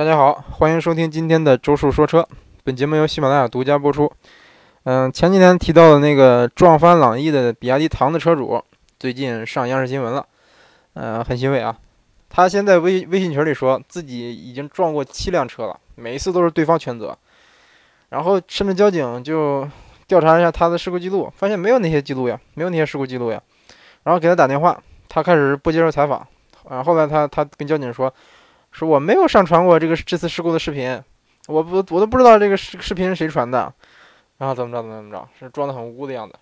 大家好，欢迎收听今天的周叔说车。本节目由喜马拉雅独家播出。嗯，前几天提到的那个撞翻朗逸的比亚迪唐的车主，最近上央视新闻了。嗯，很欣慰啊。他先在微微信群里说自己已经撞过七辆车了，每一次都是对方全责。然后深圳交警就调查一下他的事故记录，发现没有那些记录呀，没有那些事故记录呀。然后给他打电话，他开始不接受采访。啊，后来他他跟交警说，说我没有上传过这个这次事故的视频，我不我都不知道这个视视频是谁传的。然后怎么着怎么怎么着，是装的很无辜的样子。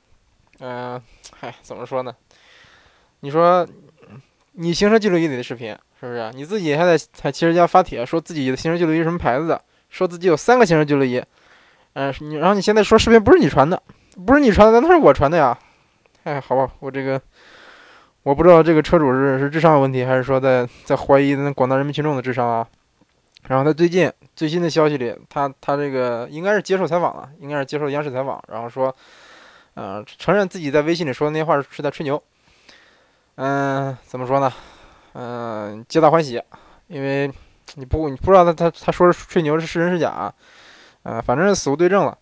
嗯，嗨，怎么说呢？你说你行车记录仪里的视频是不是？你自己还在还骑着家发帖说自己的行车记录仪什么牌子的，说自己有三个行车记录仪。嗯，你然后你现在说视频不是你传的，不是你传的，那是我传的呀。哎，好吧，我这个我不知道这个车主是是智商有问题，还是说在在怀疑那广大人民群众的智商啊。然后他最近最新的消息里，他他这个应该是接受采访了，应该是接受央视采访，然后说，呃，承认自己在微信里说的那些话是在吹牛。嗯，怎么说呢？嗯，皆大欢喜，因为你不你不知道他他他说是吹牛是是真是假啊？啊，反正死无对证了。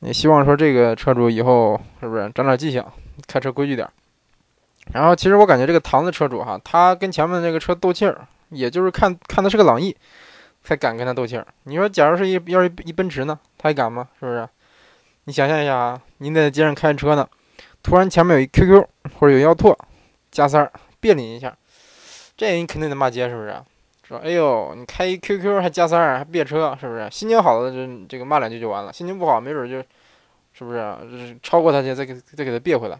也希望说这个车主以后是不是长点记性，开车规矩点？然后其实我感觉这个唐的车主哈，他跟前面那个车斗气儿，也就是看看的是个朗逸。才敢跟他斗气儿。你说，假如是一要是一奔驰呢，他还敢吗？是不是？你想象一下啊，您在街上开车呢，突然前面有一 QQ 或者有腰拓，加塞儿别拧一下，这你肯定得骂街，是不是？说，哎呦，你开一 QQ 还加塞儿还别车，是不是？心情好了，这这个骂两句就完了；心情不好，没准就，是不是？就是超过他去，再给再给他别回来。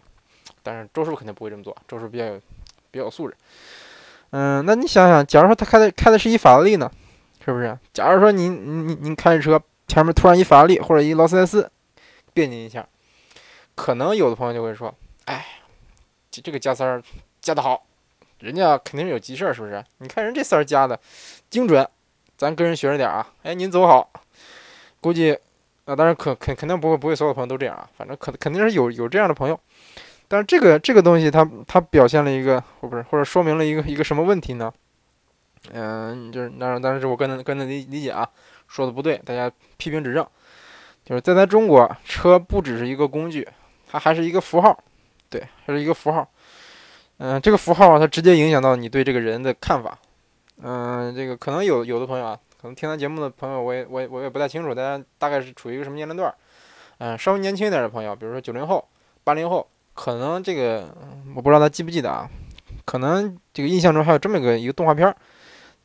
但是周叔肯定不会这么做，周叔比较有比较有素质。嗯，那你想想，假如说他开的开的是一法拉利呢？是不是？假如说您您您开着车，前面突然一法拉利或者一劳斯莱斯，别拧一下，可能有的朋友就会说：“哎，这这个加塞儿加的好，人家肯定是有急事儿，是不是？你看人这塞儿加的精准，咱跟人学着点啊！哎，您走好。估计啊，当然可肯肯定不会不会所有朋友都这样啊，反正可肯定是有有这样的朋友。但是这个这个东西，它它表现了一个或不是或者说明了一个一个什么问题呢？”嗯，就是那当然是我个人个人理理解啊，说的不对，大家批评指正。就是在咱中国，车不只是一个工具，它还是一个符号，对，还是一个符号。嗯，这个符号它直接影响到你对这个人的看法。嗯，这个可能有有的朋友啊，可能听咱节目的朋友，我也我我也不太清楚，大家大概是处于一个什么年龄段？嗯，稍微年轻一点的朋友，比如说九零后、八零后，可能这个我不知道他记不记得啊，可能这个印象中还有这么个一个动画片。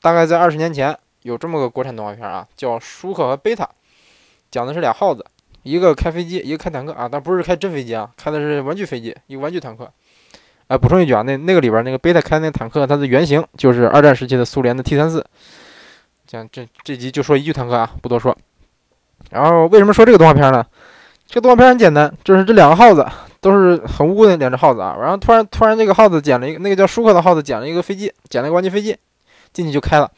大概在二十年前，有这么个国产动画片啊，叫《舒克和贝塔》，讲的是俩耗子，一个开飞机，一个开坦克啊，但不是开真飞机啊，开的是玩具飞机，一个玩具坦克。哎，补充一句啊，那那个里边那个贝塔开那坦克，它的原型就是二战时期的苏联的 T 三四。讲这这集就说一句坦克啊，不多说。然后为什么说这个动画片呢？这个动画片很简单，就是这两个耗子都是很无辜的两只耗子啊，然后突然突然这个耗子捡了一个那个叫舒克的耗子捡了一个飞机，捡了一个玩具飞机。进去就开了，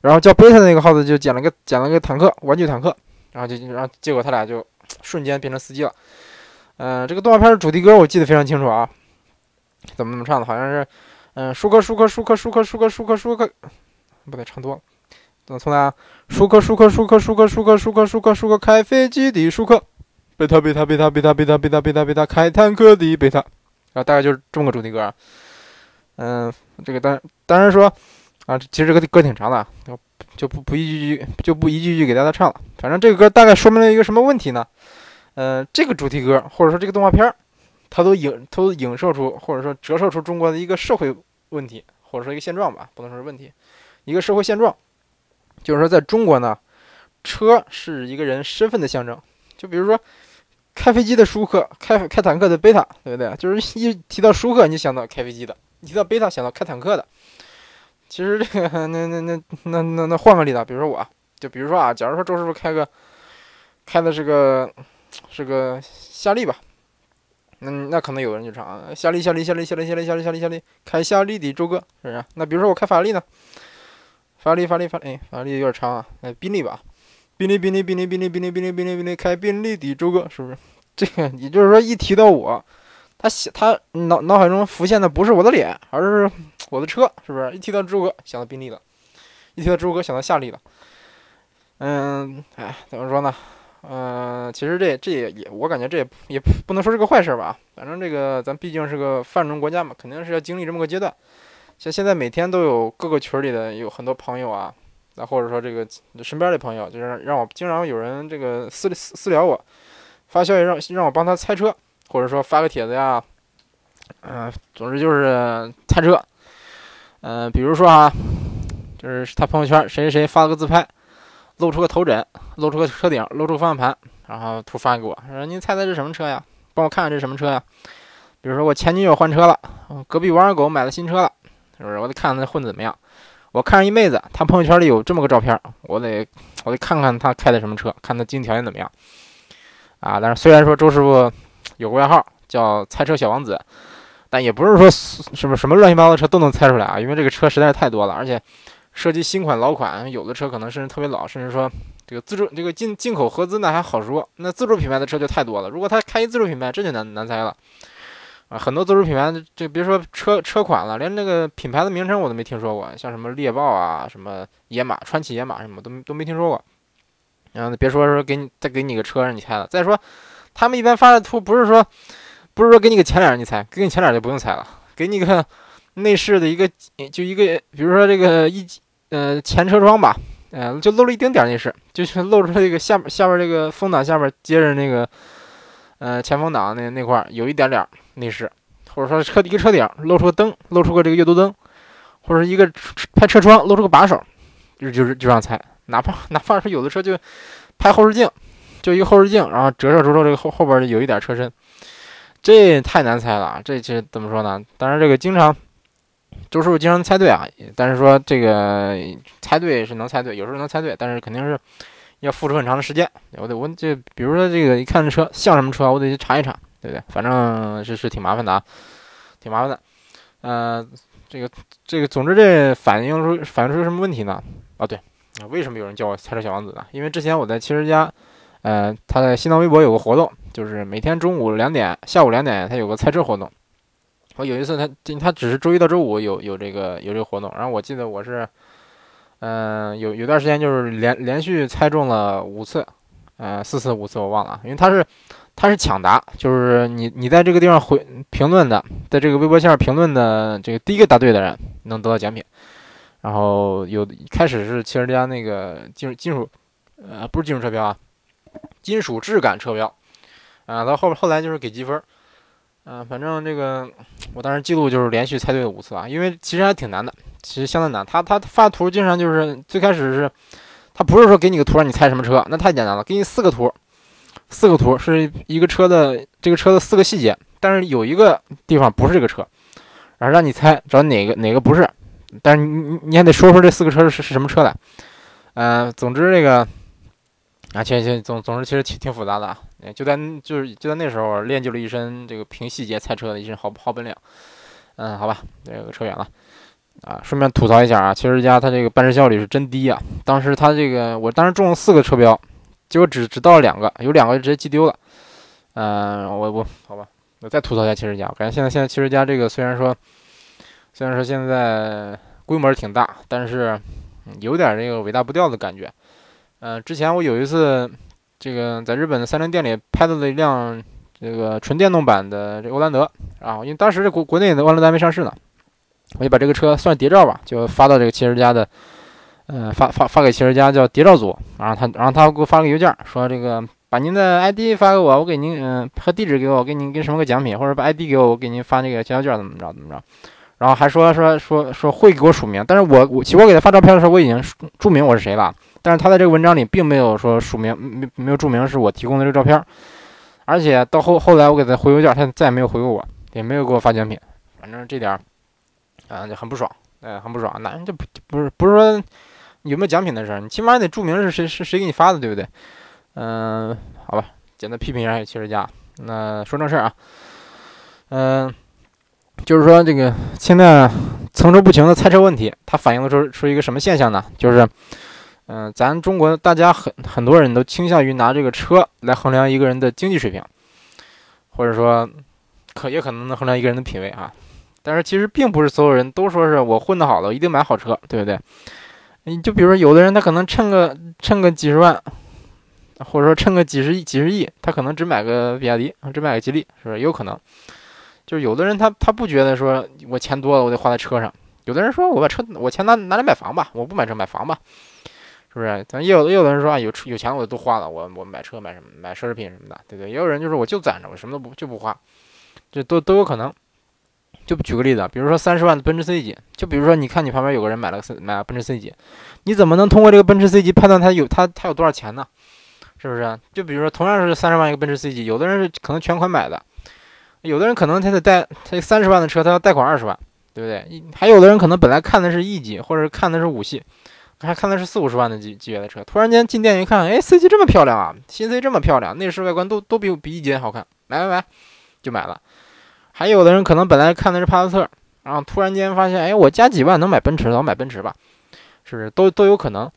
然后叫贝塔的那个耗子就捡了个捡了个坦克，玩具坦克，然后就然后结果他俩就瞬间变成司机了。嗯，这个动画片的主题歌我记得非常清楚啊，怎么怎么唱的？好像是，嗯，舒克舒克舒克舒克舒克舒克舒克，不对，唱多了。怎么从哪？舒克舒克舒克舒克舒克舒克舒克舒克开飞机的舒克，贝塔贝塔贝塔贝塔贝塔贝塔贝塔贝塔开坦克的贝塔，啊大概就是这么个主题歌。嗯，这个当当然说。啊，其实这个歌挺长的，就不不一句句就不一句句给大家唱了。反正这个歌大概说明了一个什么问题呢？呃，这个主题歌或者说这个动画片，它都影都影射出或者说折射出中国的一个社会问题，或者说一个现状吧，不能说是问题，一个社会现状，就是说在中国呢，车是一个人身份的象征。就比如说开飞机的舒克，开开坦克的贝塔，对不对？就是一提到舒克，你就想到开飞机的；一提到贝塔，想到开坦克的。其实这个，那那那那那那换个例子，比如说我，就比如说啊，假如说周师傅开个，开的是个，是个夏利吧，那那可能有人就唱啊，夏利夏利夏利夏利夏利夏利夏利夏利，开夏利的周哥，是不是？那比如说我开法拉利呢，法拉利法拉利法，哎，法拉利有点长啊，哎，宾利吧，宾利宾利宾利宾利宾利宾利宾利宾利开宾利的周哥，是不是？这个也就是说一提到我。他想，他脑脑海中浮现的不是我的脸，而是我的车，是不是？一提到朱哥，想到宾利了；一提到朱哥，想到夏利了。嗯，哎，怎么说呢？嗯，其实这这也也，我感觉这也也不能说是个坏事吧。反正这个咱毕竟是个发展中国家嘛，肯定是要经历这么个阶段。像现在每天都有各个群里的有很多朋友啊，那或者说这个身边的朋友，就是让我经常有人这个私私私聊我，发消息让让我帮他猜车，或者说发个帖子呀，嗯，总之就是猜车。嗯，比如说啊，就是他朋友圈谁谁谁发了个自拍，露出个头枕，露出个车顶，露出个方向盘，然后图发给我，说您猜猜这什么车呀？帮我看看这什么车呀？比如说我前女友换车了，隔壁王二狗买了新车了。是不是？我得看看他混的怎么样。我看上一妹子，她朋友圈里有这么个照片，我得我得看看她开的什么车，看她经济条件怎么样。啊，但是虽然说周师傅有个外号叫“猜车小王子”，但也不是说什么什么乱七八糟的车都能猜出来啊，因为这个车实在是太多了，而且涉及新款、老款，有的车可能甚至特别老，甚至说这个自主这个进进口合资那还好说，那自主品牌的车就太多了。如果他开一自主品牌，这就难难猜了。啊，很多自主品牌，这别说车车款了，连那个品牌的名称我都没听说过，像什么猎豹啊、什么野马、川崎野马什么都都没听说过。然后别说说给你再给你个车让你猜了，再说他们一般发的图不是说不是说给你个前脸让你猜，给你前脸就不用猜了，给你个 内饰的一个就一个，比如说这个一呃前车窗吧，呃就露了一丁点内饰，就是露出这个下面下边这个风挡下边接着那个呃前风挡那那块有一点点。内饰，或者说车一个车顶露出个灯，露出个这个阅读灯，或者一个拍车窗露出个把手，就就是就让猜。哪怕哪怕是有的车就拍后视镜，就一个后视镜，然后折射出这个后后边有一点车身，这太难猜了。这这怎么说呢？当然这个经常周师傅经常猜对啊，但是说这个猜对是能猜对，有时候能猜对，但是肯定是要付出很长的时间。我得我这比如说这个一看这车像什么车，我得去查一查。对对？反正是是挺麻烦的啊，挺麻烦的。呃，这个这个，总之这反映出反映出什么问题呢？啊，对，为什么有人叫我猜车小王子呢？因为之前我在汽车家，呃，他在新浪微博有个活动，就是每天中午两点、下午两点，他有个猜车活动。我有一次他他只是周一到周五有有这个有这个活动，然后我记得我是，嗯，有有段时间就是连连续猜中了五次，呃，四次五次我忘了，因为他是。他是抢答，就是你你在这个地方回评论的，在这个微博下评论的这个第一个答对的人能得到奖品。然后有开始是汽车之家那个金金属，呃，不是金属车标啊，金属质感车标，啊，到后后来就是给积分，嗯，反正这个我当时记录就是连续猜对了五次啊，因为其实还挺难的，其实相当难。他他发图经常就是最开始是，他不是说给你个图让你猜什么车，那太简单了，给你四个图。四个图是一个车的这个车的四个细节，但是有一个地方不是这个车，然后让你猜找哪个哪个不是，但是你你还得说说这四个车是是什么车来。嗯，总之这个啊，行行总总之其实挺挺复杂的啊，就在就是就在那时候练就了一身这个凭细节猜车的一身好好本领。嗯，好吧，这个扯远了啊，顺便吐槽一下啊，汽车之家它这个办事效率是真低啊，当时他这个我当时中了四个车标。结果只只到了两个，有两个就直接寄丢了。嗯，我我好吧，我再吐槽一下汽车家。我感觉现在现在汽车家这个虽然说虽然说现在规模挺大，但是有点这个尾大不掉的感觉。嗯，之前我有一次这个在日本的三菱店里拍到了一辆这个纯电动版的这欧蓝德啊，因为当时这国国内的欧蓝德还没上市呢，我就把这个车算谍照吧，就发到这个汽车家的。嗯，发发发给汽车家叫谍照组，然后他然后他给我发了个邮件，说这个把您的 ID 发给我，我给您嗯和地址给我，给您给什么个奖品，或者把 ID 给我，我给您发那个经销券怎么着怎么着，然后还说说说说会给我署名，但是我我其实我给他发照片的时候我已经注明我是谁了，但是他在这个文章里并没有说署名，没没有注明是我提供的这个照片，而且到后后来我给他回邮件，他再也没有回过我，也没有给我发奖品，反正这点儿啊就很不爽，哎很不爽，那就不不是不是说。有没有奖品的事儿？你起码得注明是谁是谁给你发的，对不对？嗯，好吧，简单批评一下汽车家。那说正事儿啊，嗯，就是说这个现在层出不穷的猜车问题，它反映的出出一个什么现象呢？就是，嗯，咱中国大家很很多人都倾向于拿这个车来衡量一个人的经济水平，或者说可也可能能衡量一个人的品味啊。但是其实并不是所有人都说是我混得好了，一定买好车，对不对？你就比如说，有的人他可能趁个趁个几十万，或者说趁个几十亿、几十亿，他可能只买个比亚迪，只买个吉利，是不是？有可能。就是有的人他他不觉得说我钱多了我得花在车上，有的人说我把车我钱拿拿来买房吧，我不买车买房吧，是不是？咱也有也有的人说啊有有钱我就都花了，我我买车买什么买奢侈品什么的，对不对？也有人就是我就攒着，我什么都不就不花，这都都有可能。就举个例子，比如说三十万的奔驰 C 级，就比如说你看你旁边有个人买了个买了奔驰 C 级，你怎么能通过这个奔驰 C 级判断他有他他有多少钱呢？是不是？就比如说同样是三十万一个奔驰 C 级，有的人是可能全款买的。有的人可能他得贷，他三十万的车，他要贷款二十万，对不对？还有的人可能本来看的是 E 级，或者看的是五系，还看的是四五十万的级级别的车，突然间进店一看，哎，C 级这么漂亮啊，新 C 这么漂亮，内饰外观都都比比 E 级好看，买买买，就买了。还有的人可能本来看的是帕萨特，然后突然间发现，哎，我加几万能买奔驰，我买奔驰吧，是不是？都都有可能。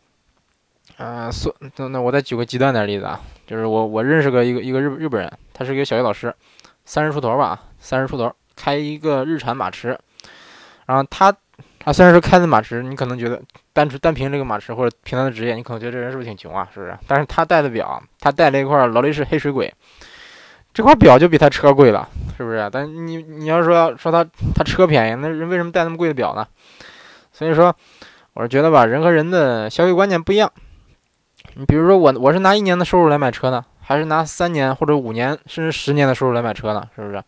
啊，说那那我再举个极端点例子啊，就是我我认识个一个一个日日本人，他是一个小学老师。三十出头吧，三十出头，开一个日产马驰，然后他，他虽然是开的马驰，你可能觉得单单凭这个马驰或者凭他的职业，你可能觉得这人是不是挺穷啊？是不是？但是他戴的表，他戴了一块劳力士黑水鬼，这块表就比他车贵了，是不是？但你你要说说他他车便宜，那人为什么戴那么贵的表呢？所以说，我是觉得吧，人和人的消费观念不一样。你比如说我，我是拿一年的收入来买车呢。还是拿三年或者五年甚至十年的收入来买车呢？是不是？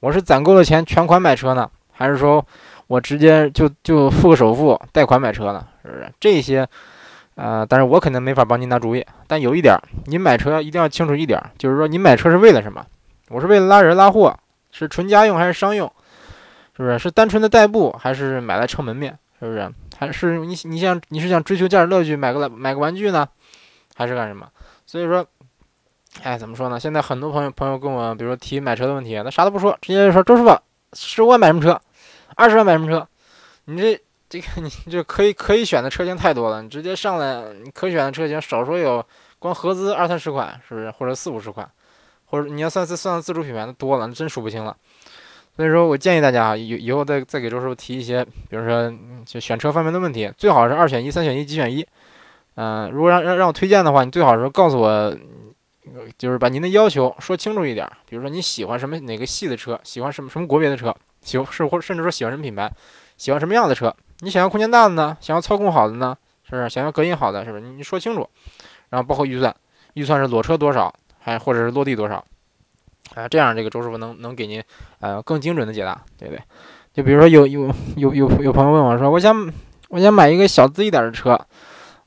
我是攒够了钱全款买车呢，还是说我直接就就付个首付贷款买车呢？是不是？这些，呃，但是我肯定没法帮您拿主意。但有一点，您买车一定要清楚一点，就是说你买车是为了什么？我是为了拉人拉货，是纯家用还是商用？是不是？是单纯的代步还是买来撑门面？是不是？还是你你想你是想追求驾驶乐趣买个买个玩具呢？还是干什么？所以说。哎，怎么说呢？现在很多朋友朋友跟我，比如说提买车的问题，那啥都不说，直接就说周师傅，十五万买什么车？二十万买什么车？你这这个 你这可以可以选的车型太多了，你直接上来，你可选的车型少说有光合资二三十款，是不是？或者四五十款，或者你要算算算自主品牌的多了，那真数不清了。所以说我建议大家啊，以以后再再给周师傅提一些，比如说就选车方面的问题，最好是二选一、三选一、几选一。嗯，如果让让让我推荐的话，你最好是告诉我。就是把您的要求说清楚一点，比如说你喜欢什么哪个系的车，喜欢什么什么国别的车，喜欢是或甚至说喜欢什么品牌，喜欢什么样的车，你想要空间大的呢，想要操控好的呢，是不是？想要隔音好的，是不是？你说清楚，然后包括预算，预算是裸车多少，还或者是落地多少，啊，这样这个周师傅能能给您呃更精准的解答，对不对？就比如说有有有有有朋友问我说，我想我想买一个小资一点的车，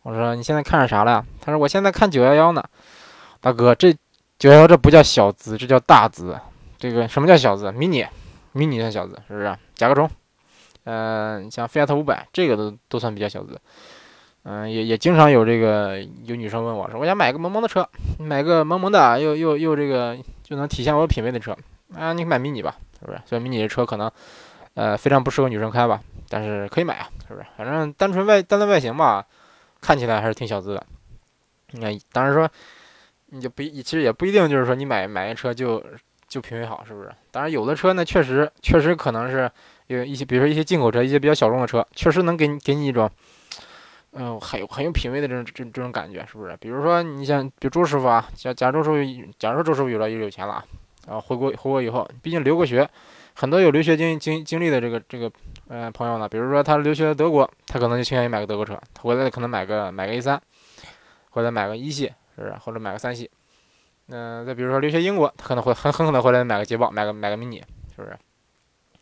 我说你现在看上啥了？他说我现在看九幺幺呢。大哥，这九幺幺这不叫小资，这叫大资。这个什么叫小资？迷你，迷你算小资，是不是？甲壳虫，嗯，像菲亚特五百，这个都都算比较小资。嗯，也也经常有这个有女生问我说，我想买个萌萌的车，买个萌萌的又又又这个就能体现我品味的车啊，你买迷你吧，是不是？虽然迷你的车可能呃非常不适合女生开吧，但是可以买啊，是不是？反正单纯外单论外形吧，看起来还是挺小资的。你看，当然说。你就不，其实也不一定，就是说你买买一车就就品味好，是不是？当然，有的车呢，确实确实可能是有一些，比如说一些进口车，一些比较小众的车，确实能给你给你一种，嗯，很有很有品味的这种这这种感觉，是不是？比如说你像，比如周师傅啊，假假如周师傅，假如说周师傅有了有钱了啊，然后回国回国以后，毕竟留过学，很多有留学经经经历的这个这个呃朋友呢，比如说他留学德国，他可能就倾向于买个德国车，回来可能买个买个 A 三，回来买个一系。是不是？或者买个三系，嗯，再比如说留学英国，他可能会很很可能回来买个捷豹，买个买个迷你，是不是？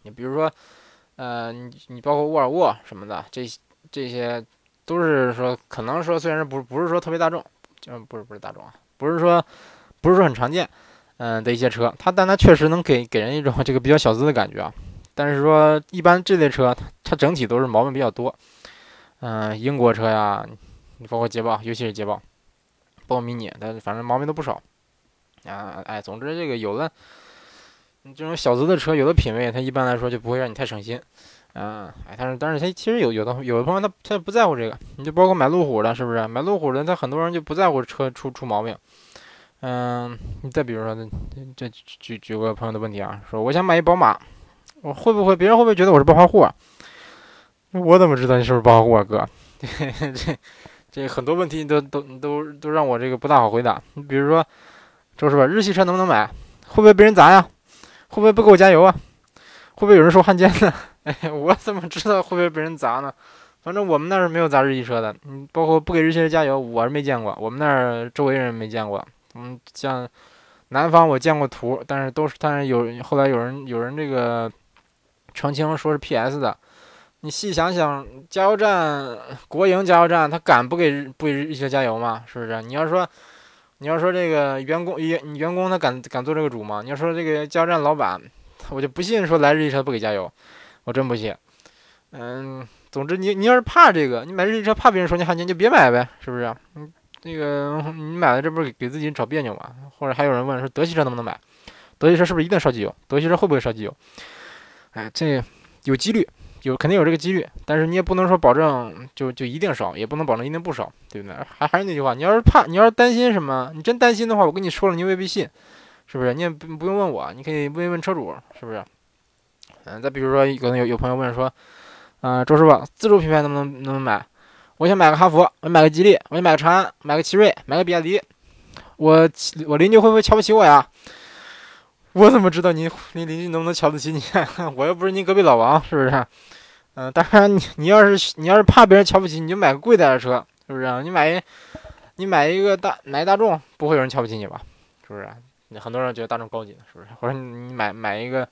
你比如说，呃，你你包括沃尔沃什么的，这这些都是说可能说虽然不不是说特别大众，就不是不是大众啊，不是说不是说很常见，嗯的一些车，它但它确实能给给人一种这个比较小资的感觉啊。但是说一般这类车，它它整体都是毛病比较多，嗯，英国车呀，包括捷豹，尤其是捷豹。包括迷你，但反正毛病都不少，啊，哎，总之这个有的，这种小资的车，有的品味，它一般来说就不会让你太省心，啊，哎，但是但是他其实有有的有的朋友他他不在乎这个，你就包括买路虎的，是不是？买路虎的，他很多人就不在乎车出出毛病，嗯，你再比如说，这举举个朋友的问题啊，说我想买一宝马，我会不会别人会不会觉得我是暴发户啊？我怎么知道你是不是暴发户啊，哥？这。这很多问题都都都都让我这个不大好回答。你比如说，周师傅，日系车能不能买？会不会被人砸呀？会不会不给我加油啊？会不会有人说汉奸呢？哎，我怎么知道会不会被人砸呢？反正我们那儿是没有砸日系车的。嗯，包括不给日系车加油，我是没见过。我们那儿周围人没见过。嗯，像南方我见过图，但是都是，但是有后来有人有人这个澄清说是 PS 的。你细想想，加油站国营加油站，他敢不给不给日系车加油吗？是不是？你要说你要说这个员工员员工他敢敢做这个主吗？你要说这个加油站老板。我就不信说来日系车不给加油，我真不信。嗯，总之你你要是怕这个，你买日系车怕别人说你汉奸，就别买呗，是不是？嗯，那个你买了这不是给自己找别扭吗？或者还有人问说德系车能不能买？德系车是不是一定烧机油？德系车会不会烧机油？哎，这有几率，有肯定有这个几率，但是你也不能说保证就就一定烧，也不能保证一定不烧，对不对？还还是那句话，你要是怕，你要是担心什么，你真担心的话，我跟你说了，你未必信。是不是？你也不不用问我，你可以问一问车主，是不是？嗯，再比如说，可能有有朋友问说，嗯，周师傅，自主品牌能不能能不能买？我想买个哈弗，我买个吉利，我想买个长安，买个奇瑞，买个比亚迪。我我邻居会不会瞧不起我呀？我怎么知道你你邻居能不能瞧得起你？我又不是你隔壁老王，是不是？嗯，当然你你要是你要是怕别人瞧不起，你就买个贵点的车，是不是？你买一你买一个大买大众，不会有人瞧不起你吧？是不是？很多人觉得大众高级，是不是？或者你买买一个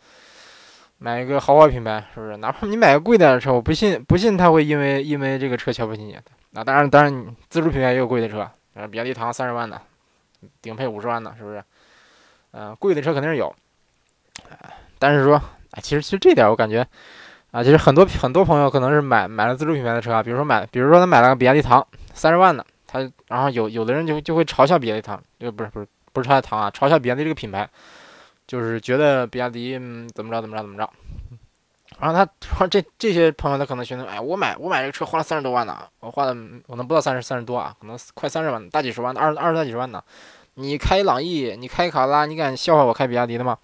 买一个豪华品牌，是不是？哪怕你买个贵点的车，我不信不信他会因为因为这个车瞧不起你。那当然当然，自主品牌也有贵的车，比亚迪唐三十万的，顶配五十万的，是不是？嗯，贵的车肯定是有。但是说，其实其实这点我感觉啊，其实很多很多朋友可能是买买了自主品牌的车，比如说买，比如说他买了个比亚迪唐三十万的，他然后有有的人就就会嘲笑比亚迪唐，呃，不是不是。不是嘲笑唐啊，嘲笑比亚迪这个品牌，就是觉得比亚迪嗯怎么着怎么着怎么着。然后他说 这这些朋友他可能觉得，哎，我买我买这个车花了三十多万呢，我花的可能不到三十三十多啊，可能快三十万，大几十万，二二十大几十万呢。你开朗逸，你开卡罗拉，你敢笑话我开比亚迪的吗？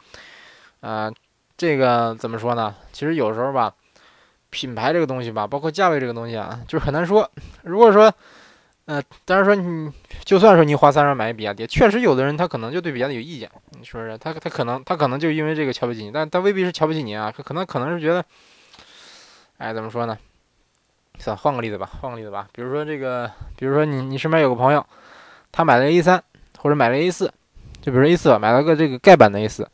啊，这个怎么说呢？其实有时候吧，品牌这个东西吧，包括价位这个东西啊，就是很难说。如果说呃，当然说你就算说你花三十万买比亚迪，确实有的人他可能就对比亚迪有意见，你说是？他他可能他可能就因为这个瞧不起你，但他未必是瞧不起你啊，他可能可能是觉得，哎，怎么说呢？算换个例子吧，换个例子吧，比如说这个，比如说你你身边有个朋友，他买了 A 三或者买了 A 四，就比如 A 四买了个这个盖板的 A 四，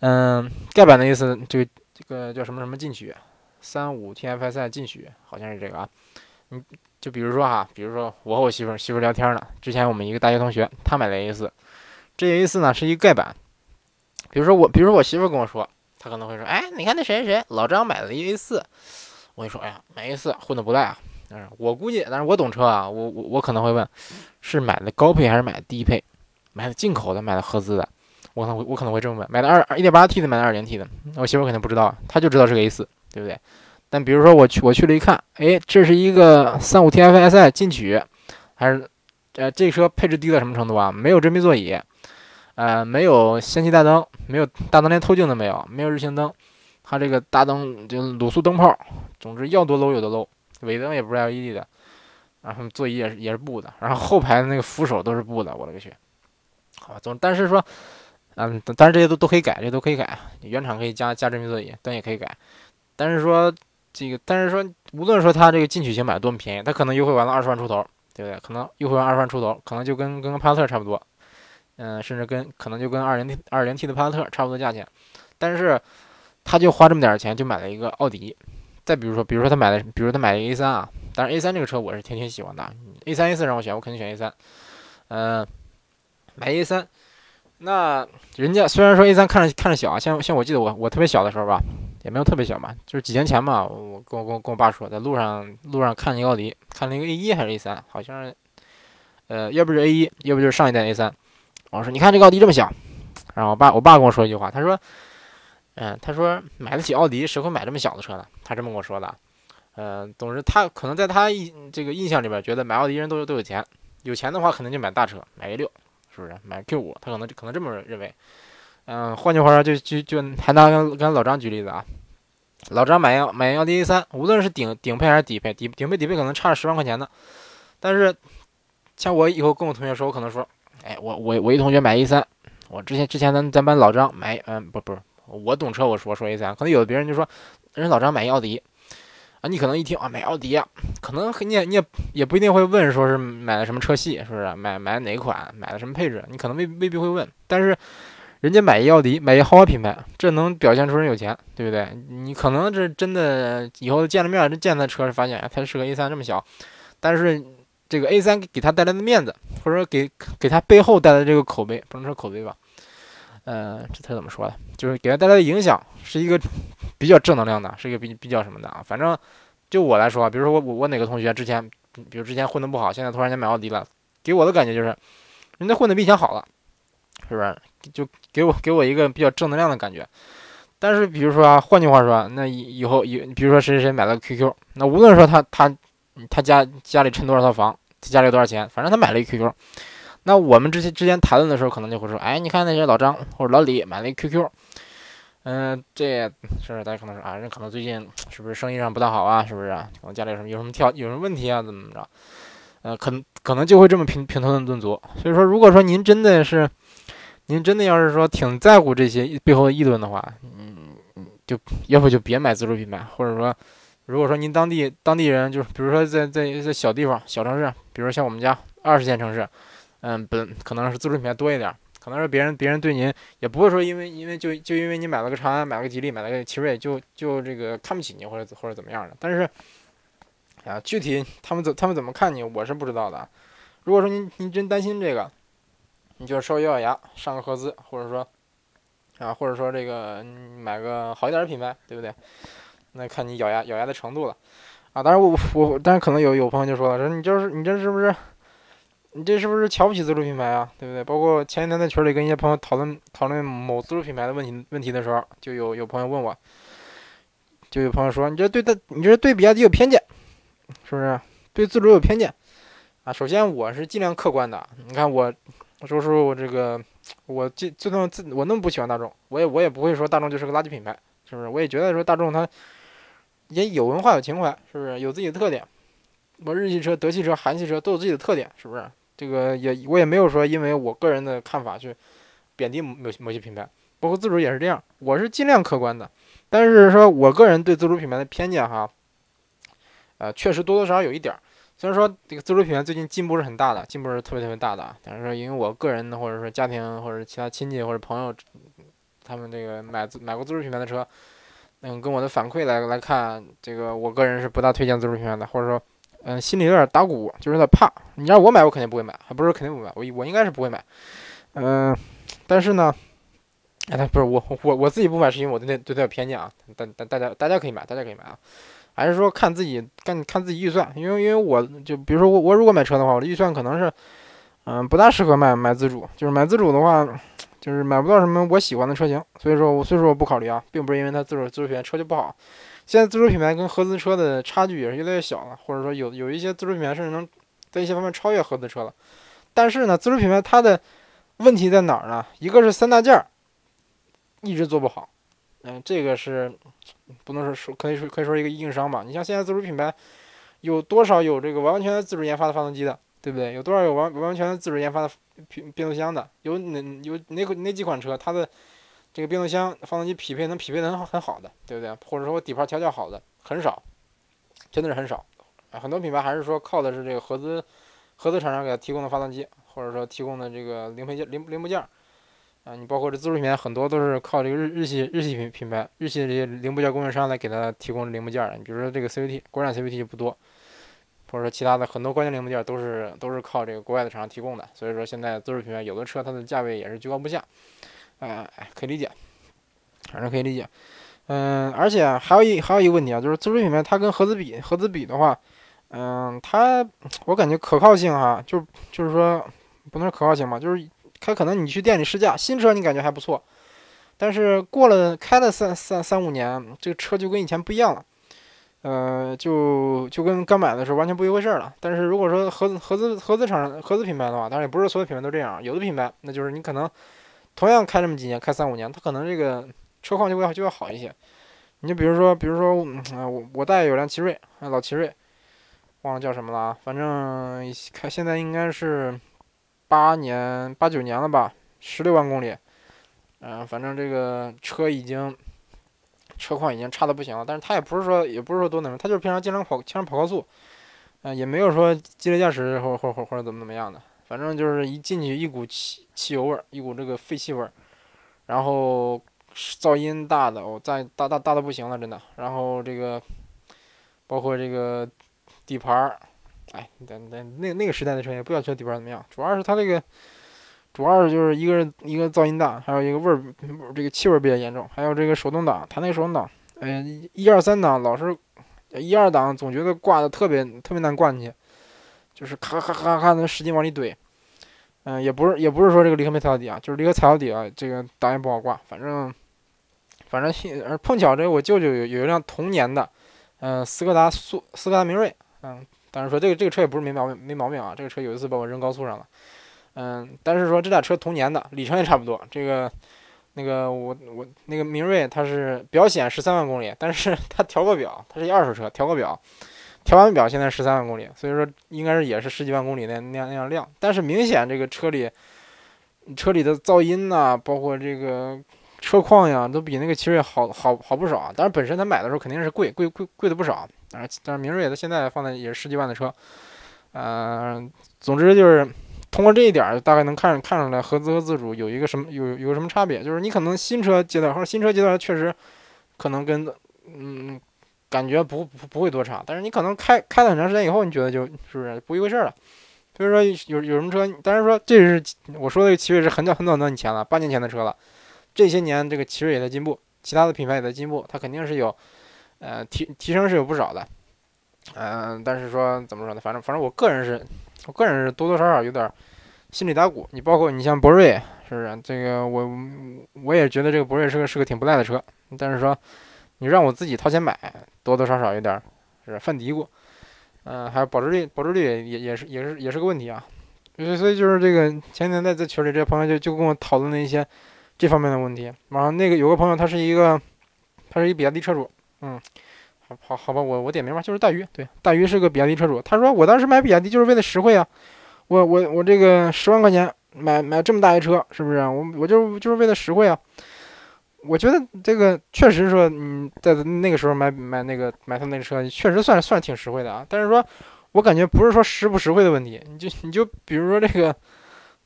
嗯，盖板的 A 四这个这个叫什么什么进取，三五 TFSI 进取，好像是这个啊，你。就比如说哈，比如说我和我媳妇媳妇聊天呢。之前我们一个大学同学，他买了 A 四，这 A 四呢是一个盖板。比如说我，比如说我媳妇跟我说，她可能会说，哎，你看那谁谁谁老张买了一 A 四。我跟你说，哎呀，买 A 四混的不赖啊。但是，我估计，但是我懂车啊，我我我可能会问，是买的高配还是买的低配？买的进口的，买的合资的？我可能会我可能会这么问，买的二一点八 T 的，买的二点零 T 的？我媳妇肯定不知道，她就知道是个 A 四，对不对？但比如说我去我去了一看，哎，这是一个三五 TFSI 进取，还是，呃，这车配置低到什么程度啊？没有真皮座椅，呃，没有氙气大灯，没有大灯连透镜都没有，没有日行灯，它这个大灯就卤素灯泡，总之要多 low 有多 low，尾灯也不是 LED 的，然后座椅也是也是布的，然后后排的那个扶手都是布的，我勒个去，好吧，总但是说，嗯，但是这些都都可以改，这都可以改，原厂可以加加真皮座椅，灯也可以改，但是说。这个，但是说，无论说它这个进取型买多么便宜，它可能优惠完了二十万出头，对不对？可能优惠完二十万出头，可能就跟跟个帕萨特差不多，嗯，甚至跟可能就跟二零 T 二零 T 的帕萨特差不多价钱。但是他就花这么点钱就买了一个奥迪。再比如说，比如说他买的，比如他买一个 A 三啊，但是 A 三这个车我是挺挺喜欢的，A 三 A 四让我选，我肯定选 A 三。嗯，买 A 三，那人家虽然说 A 三看着看着小啊，像像我记得我我特别小的时候吧。也没有特别小嘛，就是几年前嘛。我跟我跟我跟我爸说，在路上路上看一个奥迪，看了一个 A 一还是 A 三，好像，呃，要不是 A 一，要不就是上一代 A 三。我说你看这个奥迪这么小，然后我爸我爸跟我说一句话，他说，嗯，他说买得起奥迪谁会买这么小的车呢？他这么跟我说的。嗯，总之他可能在他印这个印象里边，觉得买奥迪人都都有钱，有钱的话可能就买大车，买 A 六，是不是？买 Q 五，他可能可能这么认为。嗯，换句话说，就就就还拿跟跟老张举例子啊，老张买买奥迪 A 三，无论是顶顶配还是底配，底顶配底配可能差十万块钱呢，但是像我以后跟我同学说，我可能说，哎，我我我一同学买 A 三，我之前之前咱咱班老张买，嗯，不不是，我懂车，我说说 A 三，可能有的别人就说，人老张买奥迪，啊，你可能一听啊买奥迪啊，可能你也你也也不一定会问说是买的什么车系，是不是买买哪款，买的什么配置，你可能未未必会问，但是。人家买一奥迪，买一豪华品牌，这能表现出人有钱，对不对？你可能这真的以后见了面，这见他车是发现，哎，他是个 A 三这么小，但是这个 A 三给他带来的面子，或者说给给他背后带来的这个口碑，不能说口碑吧，呃，这他怎么说的？就是给他带来的影响是一个比较正能量的，是一个比比较什么的啊？反正就我来说，比如说我我我哪个同学之前，比如之前混的不好，现在突然间买奥迪了，给我的感觉就是人家混的比以前好了。是不是就给我给我一个比较正能量的感觉？但是比如说啊，换句话说，那以以后以比如说谁谁谁买了个 QQ，那无论说他他他家家里趁多少套房，他家里有多少钱，反正他买了一 QQ，那我们之前之前谈论的时候，可能就会说，哎，你看那些老张或者老李买了一 QQ，嗯，这是大家可能说啊，人可能最近是不是生意上不大好啊？是不是？可能家里有什么有什么跳有什么问题啊？怎么怎么着？呃，可能可能就会这么评评头论足。所以说，如果说您真的是。您真的要是说挺在乎这些背后的议论的话，嗯，就要不就别买自主品牌，或者说，如果说您当地当地人就是，比如说在在在小地方小城市，比如像我们家二十线城市，嗯，本可能是自主品牌多一点，可能是别人别人对您也不会说因为因为就就因为你买了个长安，买了个吉利，买了个奇瑞，就就这个看不起你或者或者怎么样的。但是，啊，具体他们怎他们怎么看你，我是不知道的。如果说您您真担心这个。你就稍微咬咬牙上个合资，或者说，啊，或者说这个买个好一点的品牌，对不对？那看你咬牙咬牙的程度了，啊，当然我我，但是可能有有朋友就说了，说你就是你这是不是，你这是不是瞧不起自主品牌啊？对不对？包括前几天在群里跟一些朋友讨论讨论某自主品牌的问题问题的时候，就有有朋友问我，就有朋友说，你这对他，你这对比亚迪有偏见，是不是？对自主有偏见啊？首先我是尽量客观的，你看我。说说我这个，我就就算自我那么不喜欢大众，我也我也不会说大众就是个垃圾品牌，是不是？我也觉得说大众它也有文化有情怀，是不是？有自己的特点，我日系车、德系车、韩系车都有自己的特点，是不是？这个也我也没有说因为我个人的看法去贬低某某些品牌，包括自主也是这样，我是尽量客观的，但是说我个人对自主品牌的偏见哈，呃，确实多多少少有一点儿。虽然说这个自主品牌最近进步是很大的，进步是特别特别大的，但是说因为我个人的或者说家庭或者其他亲戚或者朋友，他们这个买自买过自主品牌的车，嗯，跟我的反馈来来看，这个我个人是不大推荐自主品牌的，或者说，嗯，心里有点打鼓，就是有点怕。你让我买，我肯定不会买，还不是肯定不买，我我应该是不会买。嗯，但是呢，哎，不是我我我自己不买是因为我对那对它有偏见啊，但但大家大家可以买，大家可以买啊。还是说看自己看看自己预算，因为因为我就比如说我我如果买车的话，我的预算可能是，嗯，不大适合买买自主，就是买自主的话，就是买不到什么我喜欢的车型，所以说我所以说我不考虑啊，并不是因为它自主自主品牌车就不好，现在自主品牌跟合资车的差距也是越来越小了，或者说有有一些自主品牌甚至能在一些方面超越合资车了，但是呢，自主品牌它的问题在哪儿呢？一个是三大件儿一直做不好。嗯，这个是不能说说，可以说可以说一个硬伤吧。你像现在自主品牌，有多少有这个完完全全自主研发的发动机的，对不对？有多少有完完全自主研发的变变速箱的？有哪有哪哪几款车，它的这个变速箱发动机匹配能匹配的很很好的，对不对？或者说底盘调教好的很少，真的是很少。很多品牌还是说靠的是这个合资合资厂商给他提供的发动机，或者说提供的这个零配件零零部件。啊，你包括这自主品牌很多都是靠这个日日系日系品品牌日系的这些零部件供应商来给他提供零部件的。你比如说这个 CVT，国产 CVT 就不多，或者说其他的很多关键零部件都是都是靠这个国外的厂商提供的。所以说现在自主品牌有的车它的价位也是居高不下，哎，可以理解，反正可以理解。嗯，而且还有一还有一个问题啊，就是自主品牌它跟合资比合资比的话，嗯，它我感觉可靠性哈，就就是说不能说可靠性吧，就是。它可能你去店里试驾新车，你感觉还不错，但是过了开了三三三五年，这个车就跟以前不一样了，呃，就就跟刚买的时候完全不一回事了。但是如果说合资合资合资厂合资品牌的话，当然也不是所有品牌都这样，有的品牌那就是你可能同样开这么几年，开三五年，它可能这个车况就会就会好一些。你就比如说，比如说，嗯，我我带有辆奇瑞，老奇瑞，忘了叫什么了，反正开现在应该是八年八九年了吧，十六万公里。嗯，反正这个车已经车况已经差的不行了，但是他也不是说也不是说多那什么，它就是平常经常跑经常跑高速，嗯，也没有说激烈驾驶或或或或者怎么怎么样的，反正就是一进去一股汽汽油味儿，一股这个废气味儿，然后噪音大的，我再大大大的不行了，真的。然后这个包括这个底盘儿，哎，那那那那个时代的车也不要求底盘怎么样，主要是它这个。主要是就是一个一个噪音大，还有一个味儿，这个气味比较严重。还有这个手动挡，它那个手动挡，嗯，一二三档老是，一二档总觉得挂的特别特别难挂进去，就是咔咔咔咔能使劲往里怼。嗯，也不是也不是说这个离合没踩到底啊，就是离合踩到底了，这个档也不好挂。反正反正碰巧这我舅舅有有一辆同年的，嗯，斯柯达速斯柯达明锐，嗯，但是说这个这个车也不是没毛病没毛病啊，这个车有一次把我扔高速上了。嗯，但是说这俩车同年的，里程也差不多。这个，那个我我那个明锐，它是表显十三万公里，但是 它调过表，它是一二手车，调过表，调完表现在十三万公里，所以说应该是也是十几万公里那那样那样亮。但是明显这个车里，车里的噪音呐，包括这个车况呀，都比那个奇瑞好好好不少啊。当然本身它买的时候肯定是贵贵贵贵的不少，但是但是明锐它现在放在也是十几万的车，嗯，总之就是。通过这一点儿，大概能看看出来合资和自主有一个什么有有什么差别，就是你可能新车阶段或者新车阶段确实可能跟嗯感觉不不不会多差，但是你可能开开了很长时间以后，你觉得就是不是不一回事了。所以说有有什么车，但是说这是我说的奇瑞是很早很早很以前了，八年前的车了。这些年这个奇瑞也在进步，其他的品牌也在进步，它肯定是有呃提提升是有不少的。嗯，但是说怎么说呢？反正反正我个人是。我个人是多多少少有点心里打鼓。你包括你像博瑞，是不是？这个我我也觉得这个博瑞是个是个挺不赖的车。但是说你让我自己掏钱买，多多少少有点是犯嘀咕。嗯，还有保值率，保值率也也是也是也是个问题啊。所以所以就是这个前几天在在群里，这些朋友就就跟我讨论了一些这方面的问题。然后那个有个朋友，他是一个他是一比亚迪车主，嗯。好好吧，我我点名吧，就是大鱼。对，大鱼是个比亚迪车主。他说我当时买比亚迪就是为了实惠啊，我我我这个十万块钱买买这么大一车，是不是？我我就就是为了实惠啊。我觉得这个确实说，嗯，在那个时候买买那个买他那个车，确实算算挺实惠的啊。但是说，我感觉不是说实不实惠的问题。你就你就比如说这个，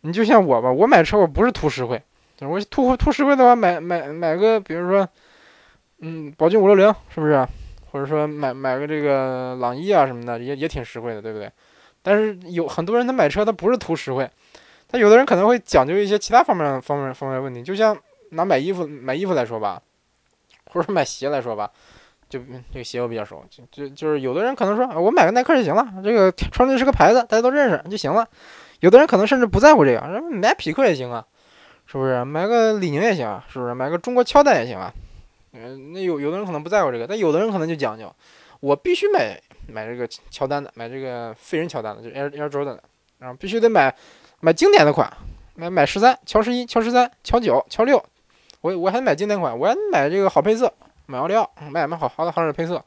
你就像我吧，我买车我不是图实惠，我图图实惠的话，买买买个，比如说，嗯，宝骏五六零，是不是？或者说买买个这个朗逸啊什么的也也挺实惠的，对不对？但是有很多人他买车他不是图实惠，他有的人可能会讲究一些其他方面方面方面问题。就像拿买衣服买衣服来说吧，或者买鞋来说吧，就这个鞋我比较熟，就就就是有的人可能说我买个耐克就行了，这个穿的是个牌子，大家都认识就行了。有的人可能甚至不在乎这个，买匹克也行啊，是不是？买个李宁也行啊，是不是？买个中国乔丹也行啊。嗯，那有有的人可能不在乎这个，但有的人可能就讲究，我必须买买这个乔丹的，买这个废人乔丹的，就 Air Air Jordan 的，然后必须得买买经典的款，买买十三、乔十一、乔十三、乔九、乔六，我我还买经典款，我还买这个好配色，买奥利奥，买买好好的好点的配色，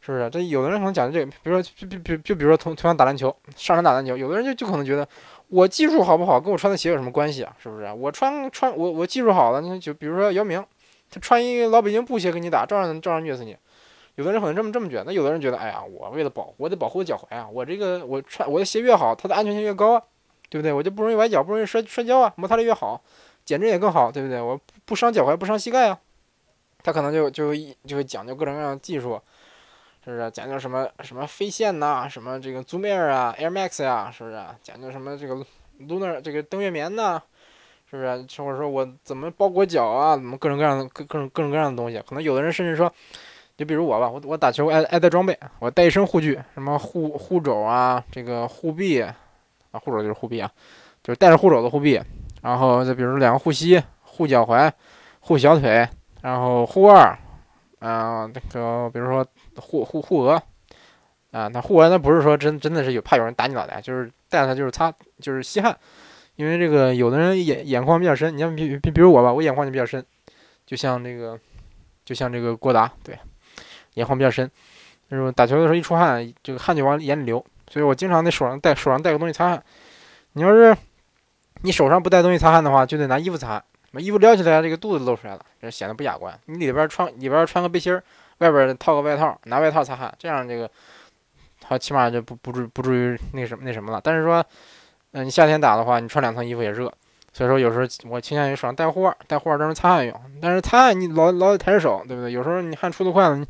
是不是？这有的人可能讲究这个，比如说就就就比如说同同样打篮球，上场打篮球，有的人就就可能觉得我技术好不好跟我穿的鞋有什么关系啊？是不是？我穿穿我我技术好了，你就比如说姚明。他穿一个老北京布鞋跟你打，照样照样虐死你。有的人可能这么这么觉得，那有的人觉得，哎呀，我为了保，我得保护脚踝啊，我这个我穿我的鞋越好，它的安全性越高啊，对不对？我就不容易崴脚，不容易摔摔跤啊，摩擦力越好，减震也更好，对不对？我不伤脚踝，不伤膝盖啊。他可能就就就会讲究各种各样的技术，是不是？讲究什么什么飞线呐，什么这个 Zoom Air 啊，Air Max 呀，是不是？讲究什么这个 Lunar 这个登月棉呐？是不是？或者说我怎么包裹脚啊？怎么各种各样的各各种各种各样的东西？可能有的人甚至说，就比如我吧，我我打球爱爱带装备，我带一身护具，什么护护肘啊，这个护臂啊，护肘就是护臂啊，就是带着护肘的护臂，然后再比如两个护膝、护脚踝、护小腿，然后护腕，啊，那个比如说护护护额，啊，那护腕那不是说真真的是有怕有人打你脑袋，就是带它就是擦就是吸汗。因为这个，有的人眼眼眶比较深，你像比比比如我吧，我眼眶就比较深，就像这个，就像这个郭达，对，眼眶比较深，就是打球的时候一出汗，这个汗就往眼里流，所以我经常得手上带手上带个东西擦汗。你要是你手上不带东西擦汗的话，就得拿衣服擦，把衣服撩起来，这个肚子露出来了，这显得不雅观。你里边穿里边穿个背心儿，外边套个外套，拿外套擦汗，这样这个它起码就不不至不至于那什么那什么了。但是说，嗯，你夏天打的话，你穿两层衣服也热，所以说有时候我倾向于手上带护腕，带护腕专门擦汗用。但是擦汗你老老得抬着手，对不对？有时候你汗出的快了，你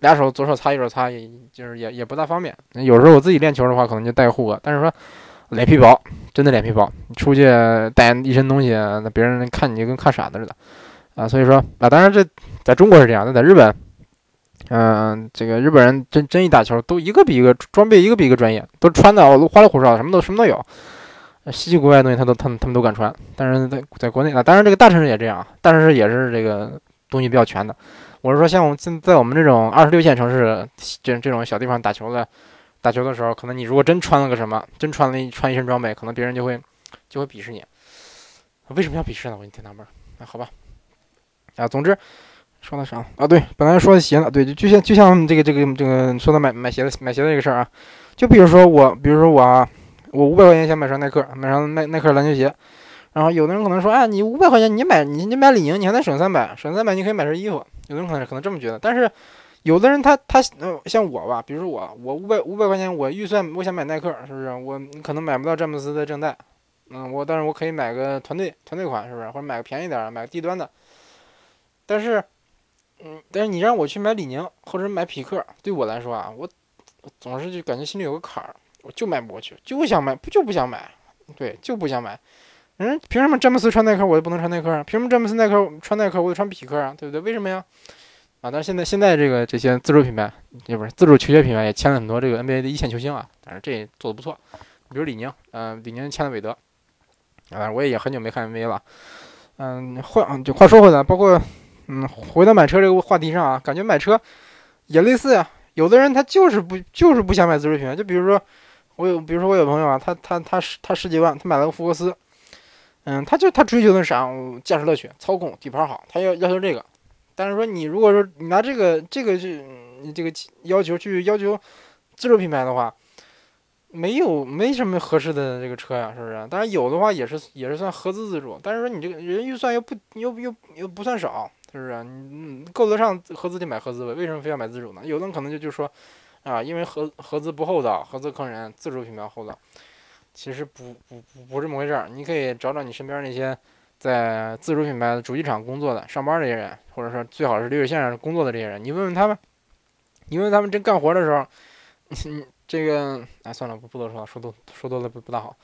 俩手左手擦右手擦，也就是也也不大方便。有时候我自己练球的话，可能就带护腕，但是说。脸皮薄，真的脸皮薄。你出去带一身东西，那别人看你就跟看傻子似的啊。所以说啊，当然这在中国是这样，那在日本，嗯，这个日本人真真一打球，都一个比一个装备一个比一个专业，都穿的花里胡哨，什么都什么都有，稀奇古怪的东西他都他们他们都敢穿。但是在在国内啊，当然这个大城市也这样，大城市也是这个东西比较全的。我是说，像我现在我们这种二十六线城市，这这种小地方打球的。打球的时候，可能你如果真穿了个什么，真穿了一穿一身装备，可能别人就会就会鄙视你。为什么要鄙视呢？我挺纳闷。那好吧，啊，总之说的啥啊？对，本来说的鞋呢，对，就就像就像这个这个这个说的买买鞋子买鞋子这个事儿啊，就比如说我，比如说我啊，我五百块钱想买双耐克，买双耐耐克篮球鞋，然后有的人可能说，哎，你五百块钱你买你你买李宁，你还能省三百，省三百你可以买身衣服。有的人可能可能这么觉得，但是。有的人他他嗯像我吧，比如说我我五百五百块钱我预算我想买耐克是不是？我可能买不到詹姆斯的正代，嗯我但是我可以买个团队团队款是不是？或者买个便宜点买个低端的。但是嗯但是你让我去买李宁或者买匹克，对我来说啊，我总是就感觉心里有个坎儿，我就买不过去，就不想买不就不想买，对就不想买。嗯凭什么詹姆斯穿耐克我就不能穿耐克啊？凭什么詹姆斯耐克穿耐克我得穿匹克啊？对不对？为什么呀？啊，但是现在现在这个这些自主品牌，也不是自主球鞋品牌，也签了很多这个 NBA 的一线球星啊。但是这做的不错，比如李宁，嗯，李宁签了韦德。啊，我也很久没看 NBA 了。嗯，话就话说回来，包括嗯，回到买车这个话题上啊，感觉买车也类似呀。有的人他就是不就是不想买自主品牌，就比如说我有，比如说我有朋友啊，他他他十他十几万，他买了个福克斯，嗯，他就他追求的啥？驾驶乐趣、操控、底盘好，他要要求这个。但是说你如果说你拿这个这个去你这个要求去要求自主品牌的话，没有没什么合适的这个车呀，是不是？当然有的话也是也是算合资自主，但是说你这个人预算又不又又又不算少，是不是？你够得上合资就买合资呗，为什么非要买自主呢？有的人可能就就说啊，因为合合资不厚道，合资坑人，自主品牌厚道。其实不不不不这么回事儿，你可以找找你身边那些。在自主品牌的主机厂工作的上班这些人，或者说最好是流水线上工作的这些人，你问问他们，你问他们真干活的时候，这个哎算了，不不多说了，说多说多了不不大好。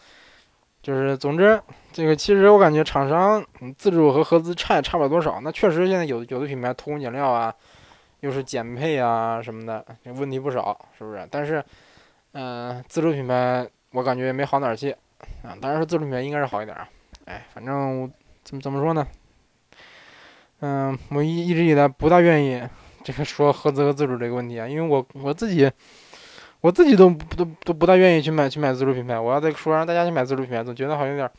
就是总之，这个其实我感觉厂商自主和合资差也差不了多少。那确实现在有有的品牌偷工减料啊，又是减配啊什么的，问题不少，是不是？但是，嗯，自主品牌我感觉也没好哪儿去啊。当然说自主品牌应该是好一点啊。哎，反正。怎么怎么说呢？嗯，我一一直以来不大愿意这个说合资和自主这个问题啊，因为我我自己我自己都都都不大愿意去买去买自主品牌。我要再说让大家去买自主品牌，总觉得好像有点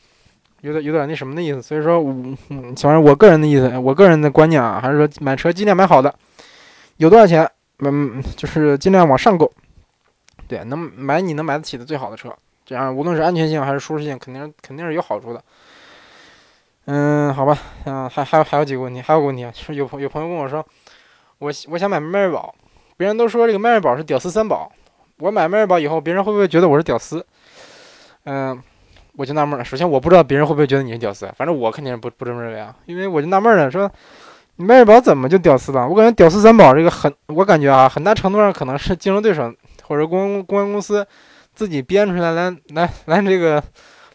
有点有点那什么的意思。所以说，我反正我个人的意思，我个人的观念啊，还是说买车尽量买好的，有多少钱，嗯，就是尽量往上购，对，能买你能买得起的最好的车，这样无论是安全性还是舒适性，肯定肯定是有好处的。嗯，好吧，嗯，还还有还有几个问题，还有个问题啊，就是有朋有朋友跟我说，我我想买迈锐宝，别人都说这个迈锐宝是屌丝三宝，我买迈锐宝以后，别人会不会觉得我是屌丝？嗯，我就纳闷了，首先我不知道别人会不会觉得你是屌丝，反正我肯定是不不这么认为啊，因为我就纳闷了，说迈锐宝怎么就屌丝了？我感觉屌丝三宝这个很，我感觉啊，很大程度上可能是竞争对手或者公公关公司自己编出来来来来这个。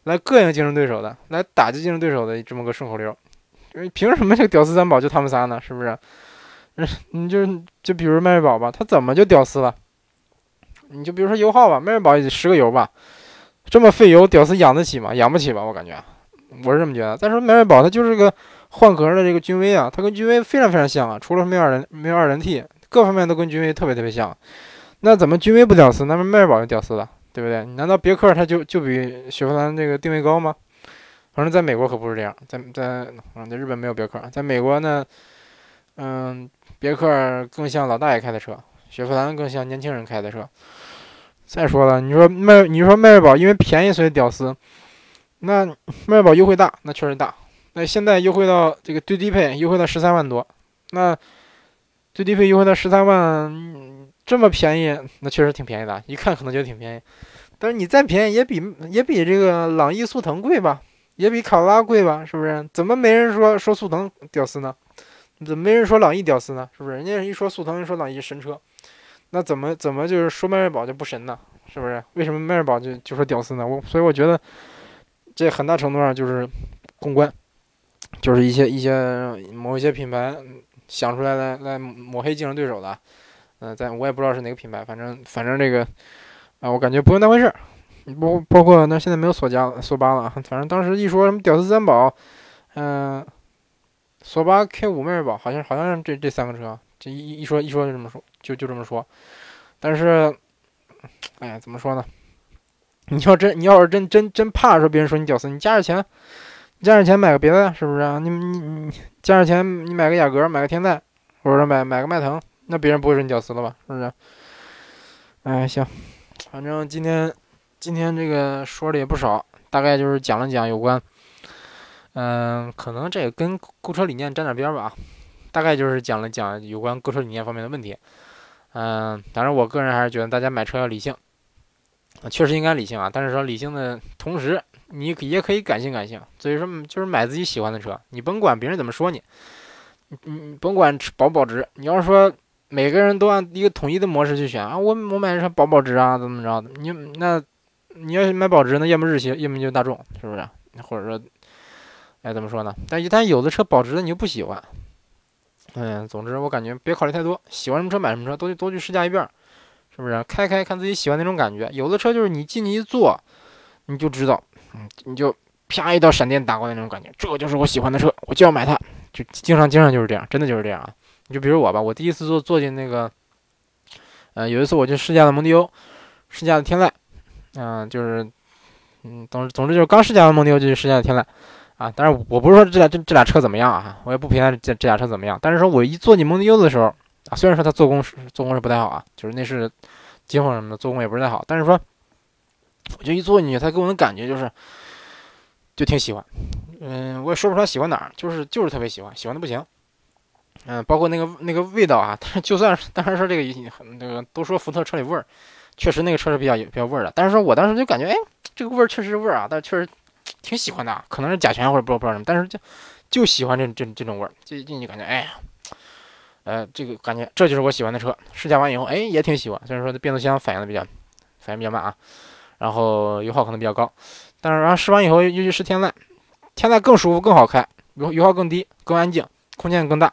来膈应竞争对手的，来打击竞争对手的这么个顺口溜，凭什么这个屌丝三宝就他们仨呢？是不是？你就就比如迈锐宝吧，他怎么就屌丝了？你就比如说油耗吧，迈锐宝十个油吧，这么费油，屌丝养得起吗？养不起吧？我感觉，我是这么觉得。再说迈锐宝，它就是个换壳的这个君威啊，它跟君威非常非常像啊，除了没有二人没有二人 T，各方面都跟君威特别特别像。那怎么君威不屌丝？那么迈锐宝就屌丝了？对不对？难道别克它就就比雪佛兰这个定位高吗？反正在美国可不是这样，在在啊，在日本没有别克，在美国呢，嗯，别克更像老大爷开的车，雪佛兰更像年轻人开的车。再说了，你说迈，你说迈锐宝因为便宜所以屌丝，那迈锐宝优惠大，那确实大。那现在优惠到这个最低配优惠到十三万多，那最低配优惠到十三万，这么便宜，那确实挺便宜的，一看可能就挺便宜。但是你再便宜也比也比这个朗逸、速腾贵吧，也比卡罗拉贵吧，是不是？怎么没人说说速腾屌丝呢？怎么没人说朗逸屌丝呢？是不是？人家一说速腾，一说朗逸神车。那怎么怎么就是说迈锐宝就不神呢？是不是？为什么迈锐宝就就说屌丝呢？我所以我觉得这很大程度上就是公关，就是一些一些某一些品牌想出来来来抹黑竞争对手的。嗯，在我也不知道是哪个品牌，反正反正这个啊，我感觉不用当回事儿。包包括那现在没有索加索八了，反正当时一说什么屌丝三宝，嗯，索八 K 五迈锐宝，好像好像是这这三个车。这一一说一说就这么说，就就这么说。但是，哎，怎么说呢？你要真你要是真真真怕说别人说你屌丝，你加点钱，你加点钱买个别的，是不是啊？你你你加点钱，你买个雅阁，买个天籁，或者说买买个迈腾，那别人不会说你屌丝了吧？是不是？哎，行，反正今天今天这个说的也不少，大概就是讲了讲有关，嗯，可能这也跟购车理念沾点边吧。大概就是讲了讲有关购车理念方面的问题，嗯，当然我个人还是觉得大家买车要理性，确实应该理性啊。但是说理性的同时，你也可以感性感性。所以说就是买自己喜欢的车，你甭管别人怎么说你，你你甭管保不保值。你要是说每个人都按一个统一的模式去选啊，我我买车保不保值啊，怎么着？你那你要买保值，那要么日系，要么就大众，是不是？或者说，哎，怎么说呢？但一旦有的车保值的你又不喜欢。嗯，总之我感觉别考虑太多，喜欢什么车买什么车，都去都去试驾一遍，是不是？开开看自己喜欢那种感觉。有的车就是你进去一坐，你就知道，嗯，你就啪一道闪电打过来那种感觉，这就是我喜欢的车，我就要买它。就经常经常就是这样，真的就是这样啊。你就比如我吧，我第一次坐坐进那个，呃，有一次我去试驾的蒙迪欧，试驾的天籁，嗯，就是，嗯，总总之就是刚试驾完蒙迪欧就去试驾的天籁。啊，但是我不是说这俩这这俩车怎么样啊，我也不评价这这俩车怎么样。但是说我一坐进蒙迪欧的时候啊，虽然说它做工是做工是不太好啊，就是内饰、接缝什么的做工也不是太好，但是说我就一坐进去，它给我的感觉就是就挺喜欢。嗯，我也说不出来喜欢哪儿，就是就是特别喜欢，喜欢的不行。嗯，包括那个那个味道啊，但是就算是当然说这个很那个都说福特车里味儿，确实那个车是比较有比较味儿的。但是说我当时就感觉，哎，这个味儿确实是味儿啊，但确实。挺喜欢的，可能是甲醛或者不知道不知道什么，但是就就喜欢这这这种味儿，就进去感觉哎呀，呃，这个感觉这就是我喜欢的车。试驾完以后，哎，也挺喜欢。虽然说这变速箱反应的比较反应比较慢啊，然后油耗可能比较高，但是然后试完以后又去试天籁，天籁更舒服更好开，油油耗更低更安静，空间更大。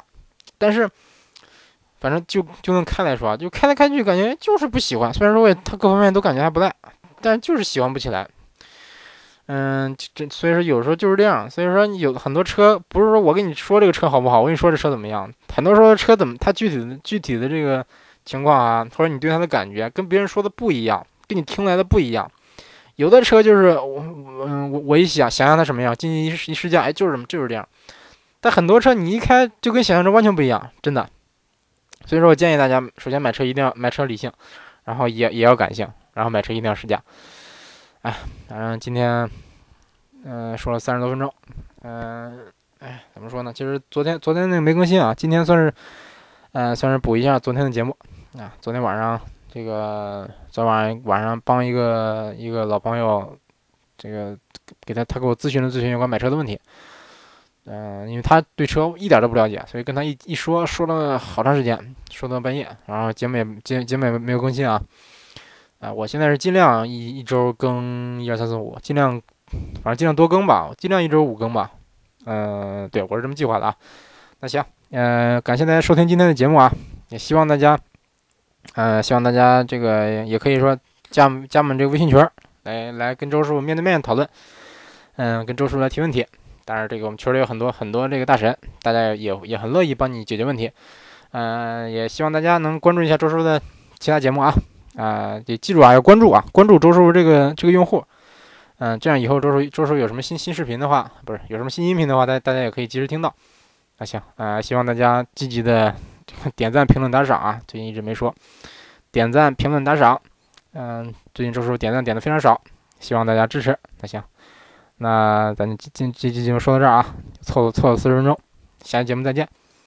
但是反正就就能开来说啊，就开来开去感觉就是不喜欢。虽然说我也它各方面都感觉还不赖，但就是喜欢不起来。嗯，这所以说有时候就是这样。所以说有很多车，不是说我跟你说这个车好不好，我跟你说这车怎么样。很多时候车怎么，它具体的具体的这个情况啊，或者你对它的感觉跟别人说的不一样，跟你听来的不一样。有的车就是我，嗯，我我一想想象它什么样，进去一一试驾，哎，就是这么就是这样。但很多车你一开就跟想象中完全不一样，真的。所以说我建议大家，首先买车一定要买车理性，然后也也要感性，然后买车一定要试驾。哎，反正今天，嗯，说了三十多分钟，嗯，哎，怎么说呢？其实昨天昨天那个没更新啊，今天算是，嗯，算是补一下昨天的节目啊。昨天晚上这个，昨晚晚上帮一个一个老朋友，这个给他他给我咨询了咨询有关买车的问题，嗯，因为他对车一点都不了解，所以跟他一一说说了好长时间，说到半夜，然后节目也节节目也没有更新啊。啊，我现在是尽量一一周更一二三四五，尽量，反正尽量多更吧，尽量一周五更吧。嗯，对我是这么计划的啊。那行，嗯，感谢大家收听今天的节目啊，也希望大家，呃，希望大家这个也可以说加加我们这个微信群，来来跟周师傅面对面讨论，嗯，跟周师傅来提问题。当然，这个我们群里有很多很多这个大神，大家也也很乐意帮你解决问题。嗯，也希望大家能关注一下周师傅的其他节目啊。啊，得记住啊，要关注啊，关注周叔这个这个用户，嗯，这样以后周叔周叔有什么新新视频的话，不是有什么新音频的话，大大家也可以及时听到。那行啊，希望大家积极的点赞、评论、打赏啊，最近一直没说点赞、评论、打赏，嗯，最近周叔点赞点的非常少，希望大家支持。那行，那咱今今今节目说到这儿啊，凑凑了四十分钟，下期节目再见。